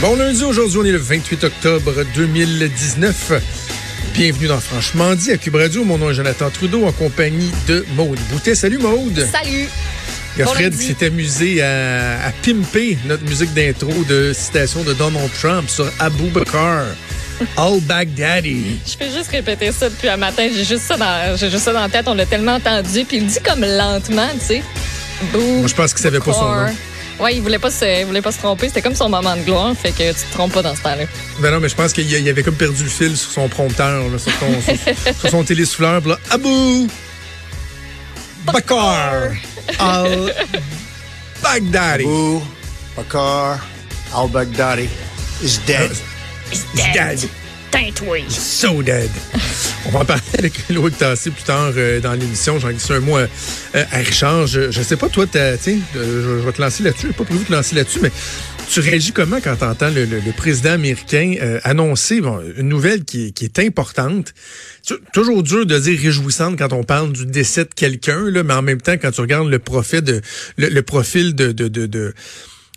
Bon lundi, aujourd'hui, on est le 28 octobre 2019. Bienvenue dans Franchement dit à Cube Radio. Mon nom est Jonathan Trudeau en compagnie de Maude Boutet. Salut Maude. Salut. Il y a Bon Fred lundi. qui s'est amusé à, à pimper notre musique d'intro de citation de Donald Trump sur Abu Bakr. Al Baghdadi. Je fais juste répéter ça depuis un matin. J'ai juste ça dans, j'ai juste ça dans la tête. On l'a tellement entendu. Puis il dit comme lentement, tu sais. Moi, je pense qu'il savait pas son nom. Ouais, il voulait pas se, il voulait pas se tromper. C'était comme son moment de gloire. Fait que tu te trompes pas dans ce temps-là. Ben non, mais je pense qu'il avait comme perdu le fil sur son prompteur, là, sur, sur son télésouffleur. Puis là, Abu Bakr Al Baghdadi. Abu Bakr al-Baghdadi is dead. He's dead. So dead. On va en parler avec Loïc Tassé plus tard euh, dans l'émission. J'en glisse un mot à, à Richard. Je, je sais pas, toi, euh, je, je vais te lancer là-dessus. J'ai pas prévu de te lancer là-dessus, mais tu réagis comment quand tu entends le, président américain euh, annoncer une nouvelle qui, est- importante? C'est toujours dur de dire réjouissante quand on parle du décès de quelqu'un, mais en même temps, quand tu regardes le profil de,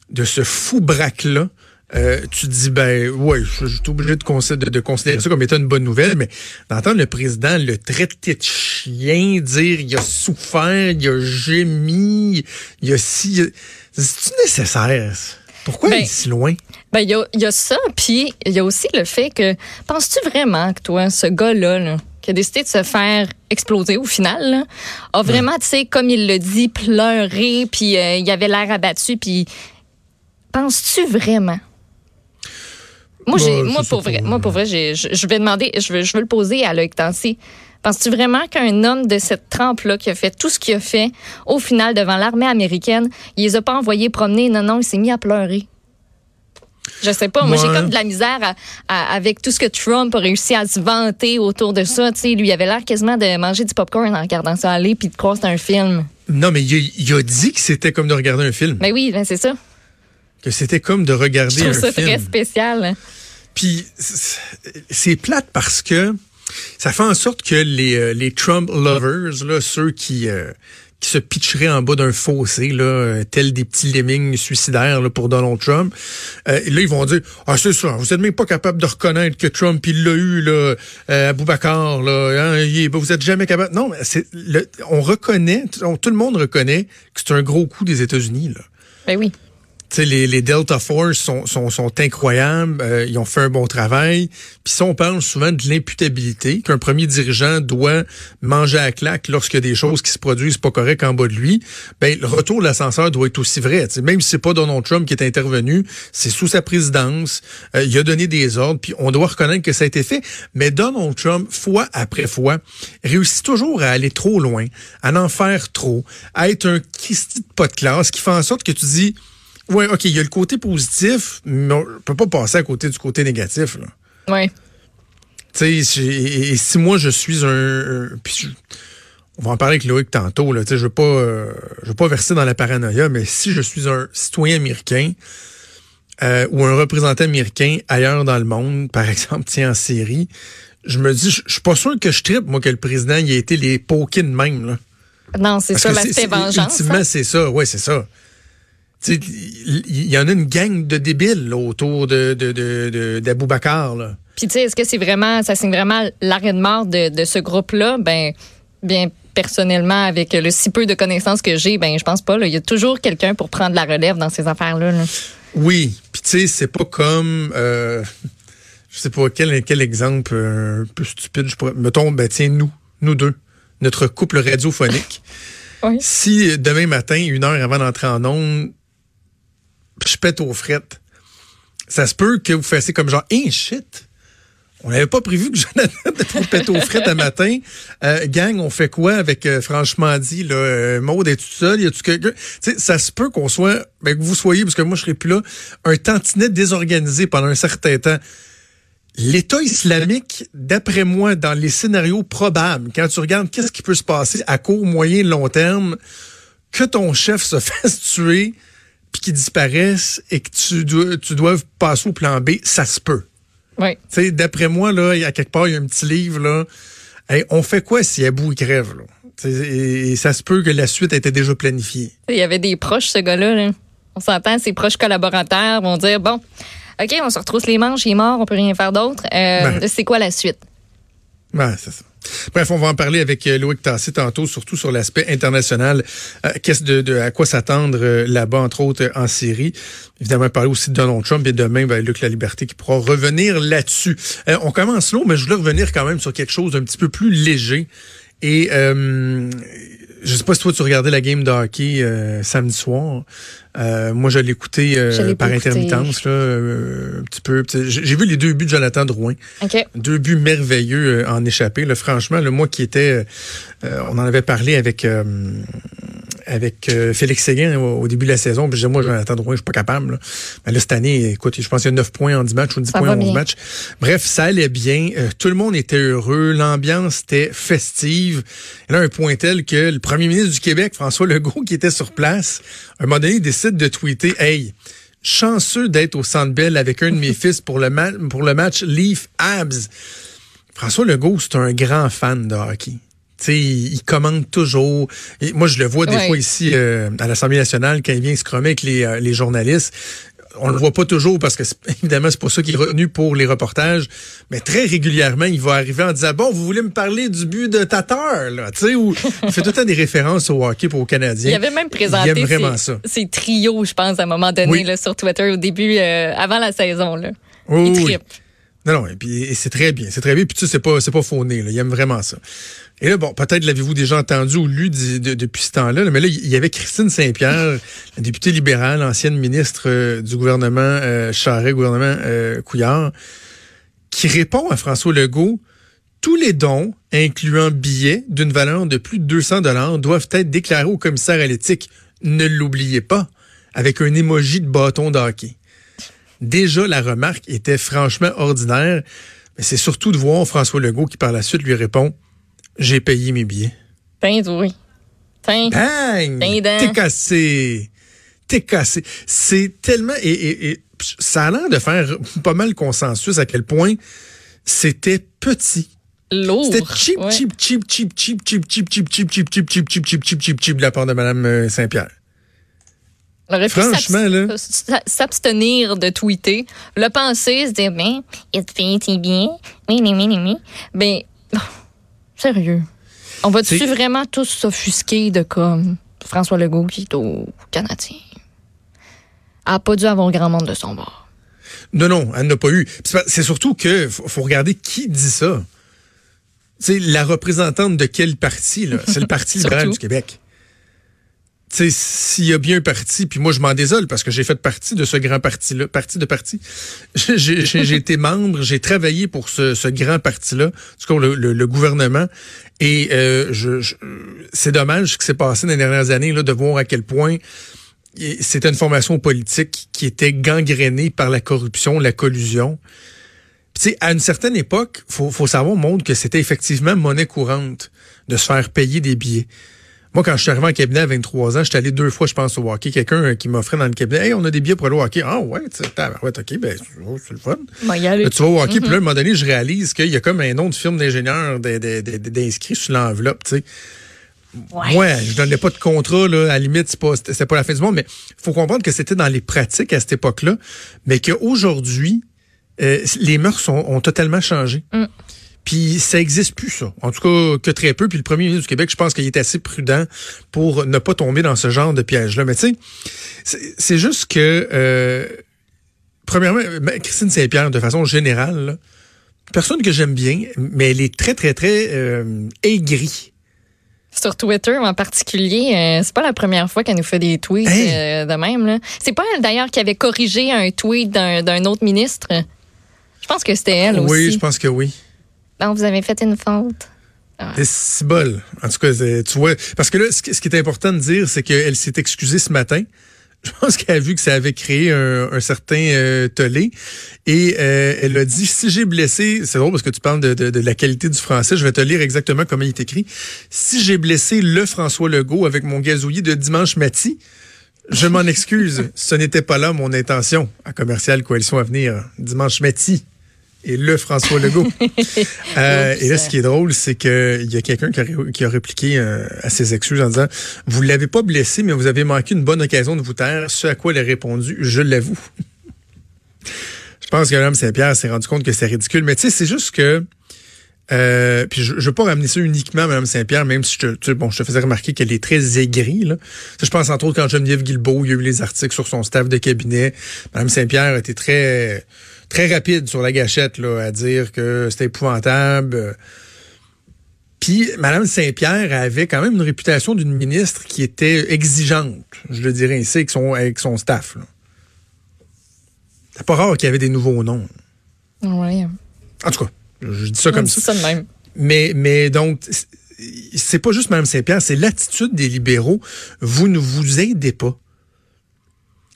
de ce fou braque-là, euh, tu dis, ben, ouais, je je suis obligé de, considérer, de, de considérer ça comme étant une bonne nouvelle, mais d'entendre le président le traiter de chien, dire il a souffert, il a gémi, il a si. C'est-tu nécessaire? Pourquoi Ben, il est si loin? Ben, il y a, y a ça. Puis il y a aussi le fait que, penses-tu vraiment que toi, ce gars-là, là, qui a décidé de se faire exploser au final, là, a vraiment, tu sais, comme il le dit, pleuré, puis euh, il avait l'air abattu, puis penses-tu vraiment? Moi, j'ai, Bah, moi, je pour vrai, moi, pour vrai, je, je vais demander, je veux, je veux le poser à Loïc Tansy. Penses-tu vraiment qu'un homme de cette trempe-là, qui a fait tout ce qu'il a fait, au final, devant l'armée américaine, il les a pas envoyés promener? Non, non, il s'est mis à pleurer. Je sais pas. Moi, j'ai comme de la misère à- à- avec tout ce que Trump a réussi à se vanter autour de ça. Tu sais, lui, il avait l'air quasiment de manger du popcorn en regardant ça aller puis de croire que c'était un film. Non, mais il a, il a dit que c'était comme de regarder un film. Mais oui, ben, c'est ça. Que c'était comme de Je regarder trouve un ça film. très spécial. Puis c'est- plate parce que ça fait en sorte que les, euh, les Trump lovers, là, ceux qui, euh, qui se pitcheraient en bas d'un fossé, là, euh, tels des petits lemmings suicidaires là, pour Donald Trump, là, ils vont dire Ah, c'est ça, vous êtes même pas capable de reconnaître que Trump, il l'a eu, là, euh, Aboubacar, là, hein, vous êtes jamais capable. Non, on reconnaît, on- tout le monde reconnaît que c'est un gros coup des États-Unis, là. Ben oui. Les, les Delta Force sont, sont, sont incroyables, euh, ils ont fait un bon travail. Puis ça, on parle souvent de l'imputabilité, qu'un premier dirigeant doit manger à claque lorsqu'il y a des choses qui se produisent pas correctes en bas de lui. Ben, le retour de l'ascenseur doit être aussi vrai. Tu sais, même si c'est pas Donald Trump qui est intervenu, c'est sous sa présidence, euh, il a donné des ordres, puis on doit reconnaître que ça a été fait. Mais Donald Trump, fois après fois, réussit toujours à aller trop loin, à en faire trop, à être un Christy de pas de classe qui fait en sorte que tu dis Ouais, OK, il y a le côté positif, mais on peut pas passer à côté du côté négatif. Ouais. Tu sais, et, et si moi je suis un. un- puis on va en parler avec Loïc tantôt. Là, tu sais, je veux pas, euh, je veux pas verser dans la paranoïa, mais si je suis un citoyen américain euh, ou un représentant américain ailleurs dans le monde, par exemple, tiens en Syrie, je me dis, je je suis pas sûr que je tripe moi que le président ait été les pokés de même. Là. Non, c'est ça, l'aspect vengeance. Ultimement, hein. c'est ça. Ouais, c'est ça. Il y, en a une gang de débiles là, autour de, de, de, là. Puis tu sais, est-ce que c'est vraiment, ça signe vraiment l'arrêt de mort de, de ce groupe-là? Ben, bien personnellement, avec le si peu de connaissances que j'ai, ben je pense pas. Là. Il y a toujours quelqu'un pour prendre la relève dans ces affaires-là. là. Oui, puis tu sais, c'est pas comme... Euh, je sais pas, quel, quel exemple euh, un peu stupide je pourrais... Mettons, ben tiens, nous, nous deux, notre couple radiophonique. Oui. Si demain matin, une heure avant d'entrer en onde, je pète aux frettes, ça se peut que vous fassiez comme genre, hey, shit! On n'avait pas prévu que Jonathan péter aux frettes un matin. Euh, gang, on fait quoi avec euh, franchement dit là, euh, Maud est toute seule, y a-tu quelqu'un ça se peut qu'on soit ben, que vous soyez parce que moi je serai plus là un tantinet désorganisé pendant un certain temps. L'État islamique, d'après moi, dans les scénarios probables, quand tu regardes qu'est-ce qui peut se passer à court, moyen, long terme, que ton chef se fasse tuer, puis qu'il disparaisse et que tu dois, tu doives passer au plan B, ça se peut. Oui. Tu sais, d'après moi, là, il y a quelque part, il y a un petit livre, là. Hey, on fait quoi si Abou il crève, là? Et, et ça se peut que la suite était déjà planifiée. Il y avait des proches, ce gars-là. là. On s'entend, ses proches collaborateurs vont dire bon, OK, on se retrousse les manches, il est mort, on peut rien faire d'autre. Euh, Ben. C'est quoi la suite? C'est ça. Bref, on va en parler avec euh, Loïc Tassé tantôt, surtout sur l'aspect international. Euh, qu'est-ce de, de- à quoi s'attendre euh, là-bas, entre autres en Syrie? Évidemment, parler aussi de Donald Trump et demain, ben, Luc La Liberté qui pourra revenir là-dessus. On commence long, mais je voulais revenir quand même sur quelque chose d'un petit peu plus léger. Et je sais pas si toi tu regardais la game de hockey euh, samedi soir. Euh, moi, je l'ai écouté euh, par intermittence, là, euh, un petit peu. J'ai vu les deux buts de Jonathan Drouin OK. deux buts merveilleux euh, en échappé. Là, franchement, le moi qui était, euh, euh, on en avait parlé avec euh, avec euh, Félix Séguin au, au début de la saison. Puis je disais, moi, Jonathan Drouin, je suis pas capable. Là. Mais là, cette année, écoute, je pense qu'il y a 9 points en 10 matchs ou 10 Ça points en 11 bien. matchs. Bref, ça allait bien. Euh, tout le monde était heureux. L'ambiance était festive. Et là, un point tel que le premier ministre du Québec, François Legault, qui était sur place, à un moment donné, il décide de tweeter, hey, chanceux d'être au Centre Bell avec un de mes fils pour le, pour le match Leaf Abs. François Legault, c'est un grand fan de hockey. Tu sais, il, commande toujours. Et moi, je le vois des Ouais. fois ici euh, à l'Assemblée nationale quand il vient se cromer avec les, euh, les journalistes. On le voit pas toujours parce que c'est- évidemment c'est pour ça qu'il est retenu pour les reportages, mais très régulièrement il va arriver en disant bon vous voulez me parler du but de Tatar là, tu sais où il fait tout le temps des références au hockey pour aux Canadiens. Il avait même présenté Il aime vraiment ses, ça. ses trios, je pense, à un moment donné, Oui. là, sur Twitter, au début, euh, avant la saison. Là. Oui, il. Non, non, et puis c'est très bien, c'est très bien. Puis tu sais, c'est pas, c'est pas fauné, là. Il aime vraiment ça. Et là, bon, peut-être l'avez-vous déjà entendu ou lu de- depuis ce temps-là, là, mais là, il y avait Christine Saint-Pierre, la députée libérale, ancienne ministre euh, du gouvernement euh, Charest, gouvernement euh, Couillard, qui répond à François Legault tous les dons, incluant billets d'une valeur de plus de 200 dollars, doivent être déclarés au commissaire à l'éthique. Ne l'oubliez pas, avec un émoji de bâton de hockey. Déjà, la remarque était franchement ordinaire, mais c'est surtout de voir François Legault qui, par la suite, lui répond J'ai payé mes billets. Tiens, oui. Tiens. T'es cassé! T'es cassé. C'est tellement. Et, et- et ça a l'air de faire pas mal consensus à quel point c'était petit. Lourd. C'était cheap, Ouais. cheap, cheap, cheap, cheap, cheap, cheap, cheap, cheap, cheap, cheap, cheap, cheap, cheap, cheap, cheap, cheap de la part de Mme euh, Saint-Pierre. Franchement, là. s'abstenir de tweeter, le penser, se dire, ben, il te bien, oui, oui, oui, oui. Ben, oh, sérieux. On va-tu vraiment tous s'offusquer de comme François Legault qui est au Canadien? Elle a pas dû avoir grand monde de son bord. Non, non, elle n'a pas eu. C'est surtout que faut, regarder qui dit ça. C'est la représentante de quel parti, là? C'est le Parti libéral du Québec. S'il y a bien un parti, puis moi je m'en désole parce que j'ai fait partie de ce grand parti-là, parti de parti. J'ai été membre, j'ai travaillé pour ce, grand parti-là, tout cas le, le- gouvernement, et euh, je, c'est dommage ce qui s'est passé dans les dernières années là, de voir à quel point c'était une formation politique qui était gangrénée par la corruption, la collusion. Puis, à une certaine époque, faut, faut savoir, monde, que c'était effectivement monnaie courante de se faire payer des billets. Moi, quand je suis arrivé en cabinet à 23 ans, j'étais allé deux fois, je pense, au hockey. Quelqu'un euh, qui m'offrait dans le cabinet, hey, on a des billets pour aller au hockey. Ah ouais, tu tabarouette, ok, ben, oh, c'est le fun. Bon, y aller. Là, tu vas au hockey, puis là, à un moment donné, je réalise qu'il y a comme un nom de film d'ingénieur d'inscrit sur l'enveloppe, tu sais. Ouais. Ouais, je donnais pas de contrat, là. À la limite, c'est pas, pas la fin du monde, mais faut comprendre que c'était dans les pratiques à cette époque-là, mais qu'aujourd'hui, euh, les mœurs ont, ont totalement changé. Mm. Puis ça existe plus, ça. En tout cas, que très peu. Puis le premier ministre du Québec, je pense qu'il est assez prudent pour ne pas tomber dans ce genre de piège-là. Mais tu sais, c'est- juste que, euh, premièrement, ben, Christine Saint-Pierre, de façon générale, là, personne que j'aime bien, mais elle est très, très, très euh, aigrie. Sur Twitter en particulier, euh, c'est pas la première fois qu'elle nous fait des tweets Hey. euh, de même. C'est pas elle d'ailleurs qui avait corrigé un tweet d'un autre ministre? Je pense que c'était elle oui, aussi. je pense que oui. Non, vous avez fait une faute. C'est si bol. En tout cas, c'est- tu vois, parce que là, ce qui est important de dire, c'est qu'elle s'est excusée ce matin. Je pense qu'elle a vu que ça avait créé un, certain euh, tollé. Et euh, elle a dit, si j'ai blessé, c'est drôle parce que tu parles de, la qualité du français, je vais te lire exactement comment il est écrit. Si j'ai blessé le François Legault avec mon gazouillis de dimanche matin, je m'en excuse. Ce n'était pas là mon intention. À commercial Coalition Avenir, dimanche matin. Et le François Legault. Euh, et là, ce qui est drôle, c'est qu'il y a quelqu'un qui, a ré- qui a répliqué euh, à ses excuses en disant Vous l'avez pas blessé, mais vous avez manqué une bonne occasion de vous taire. Ce à quoi elle a répondu Je l'avoue. pense que l'homme Saint-Pierre s'est rendu compte que c'est ridicule. Mais tu sais, c'est juste que euh, puis je ne veux pas ramener ça uniquement à Mme Saint-Pierre, même si je te, bon, je te faisais remarquer qu'elle est très aigrie. Là. Je pense entre autres quand Geneviève Guilbeault, il y a eu les articles sur son staff de cabinet. Mme Saint-Pierre été très très rapide sur la gâchette là, à dire que c'était épouvantable. Puis Mme Saint-Pierre avait quand même une réputation d'une ministre qui était exigeante, je le dirais ainsi, avec son, avec son staff. C'est pas rare qu'il y avait des nouveaux noms. Oui. En tout cas, je dis ça comme ça. ça de même. Mais, mais donc, c'est pas juste Mme Saint-Pierre, c'est l'attitude des libéraux. Vous ne vous aidez pas.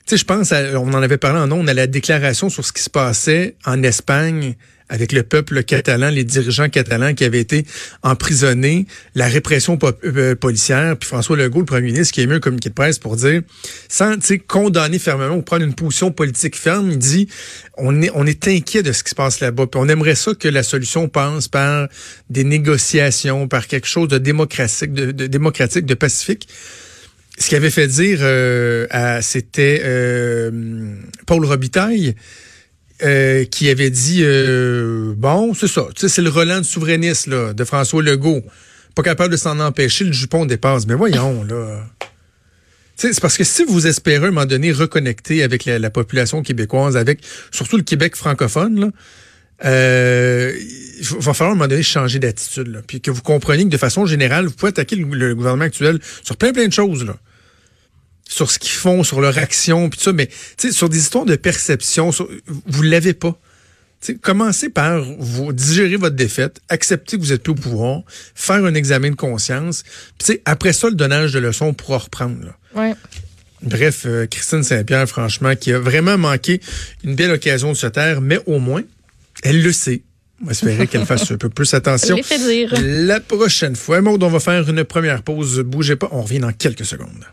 Tu sais, je pense, on en avait parlé en on a la déclaration sur ce qui se passait en Espagne avec le peuple catalan, les dirigeants catalans qui avaient été emprisonnés, la répression euh, policière, puis François Legault, le premier ministre, qui a mis un communiqué de presse pour dire, sans condamner fermement ou prendre une position politique ferme, il dit, on est, on est inquiet de ce qui se passe là-bas, puis on aimerait ça que la solution passe par des négociations, par quelque chose de démocratique, de démocratique, de pacifique ce qui avait fait dire, euh, c'était euh, Paul Robitaille, euh, qui avait dit bon, c'est ça, c'est le Roland de souverainiste de François Legault. Pas capable de s'en empêcher, le jupon dépasse. Mais voyons, là. C'est parce que si vous espérez à un moment donné reconnecter avec la, population québécoise, avec surtout le Québec francophone, là, il va falloir à un moment donné changer d'attitude. Puis que vous compreniez que de façon générale, vous pouvez attaquer le, le gouvernement actuel sur plein plein de choses. Là sur ce qu'ils font, sur leur action, puis tout ça, mais sur des histoires de perception, vous l'avez pas. T'sais, commencez par vous digérer votre défaite, accepter que vous êtes plus au pouvoir, faire un examen de conscience. Puis après ça, le donnage de leçons pourra reprendre. Ouais. Bref, euh, Christine Saint-Pierre, franchement, qui a vraiment manqué une belle occasion de se taire, mais au moins, elle le sait. On va espérer qu'elle fasse un peu plus attention. fait dire. La prochaine fois, Maud, on va faire une première pause. Bougez pas, on revient dans quelques secondes.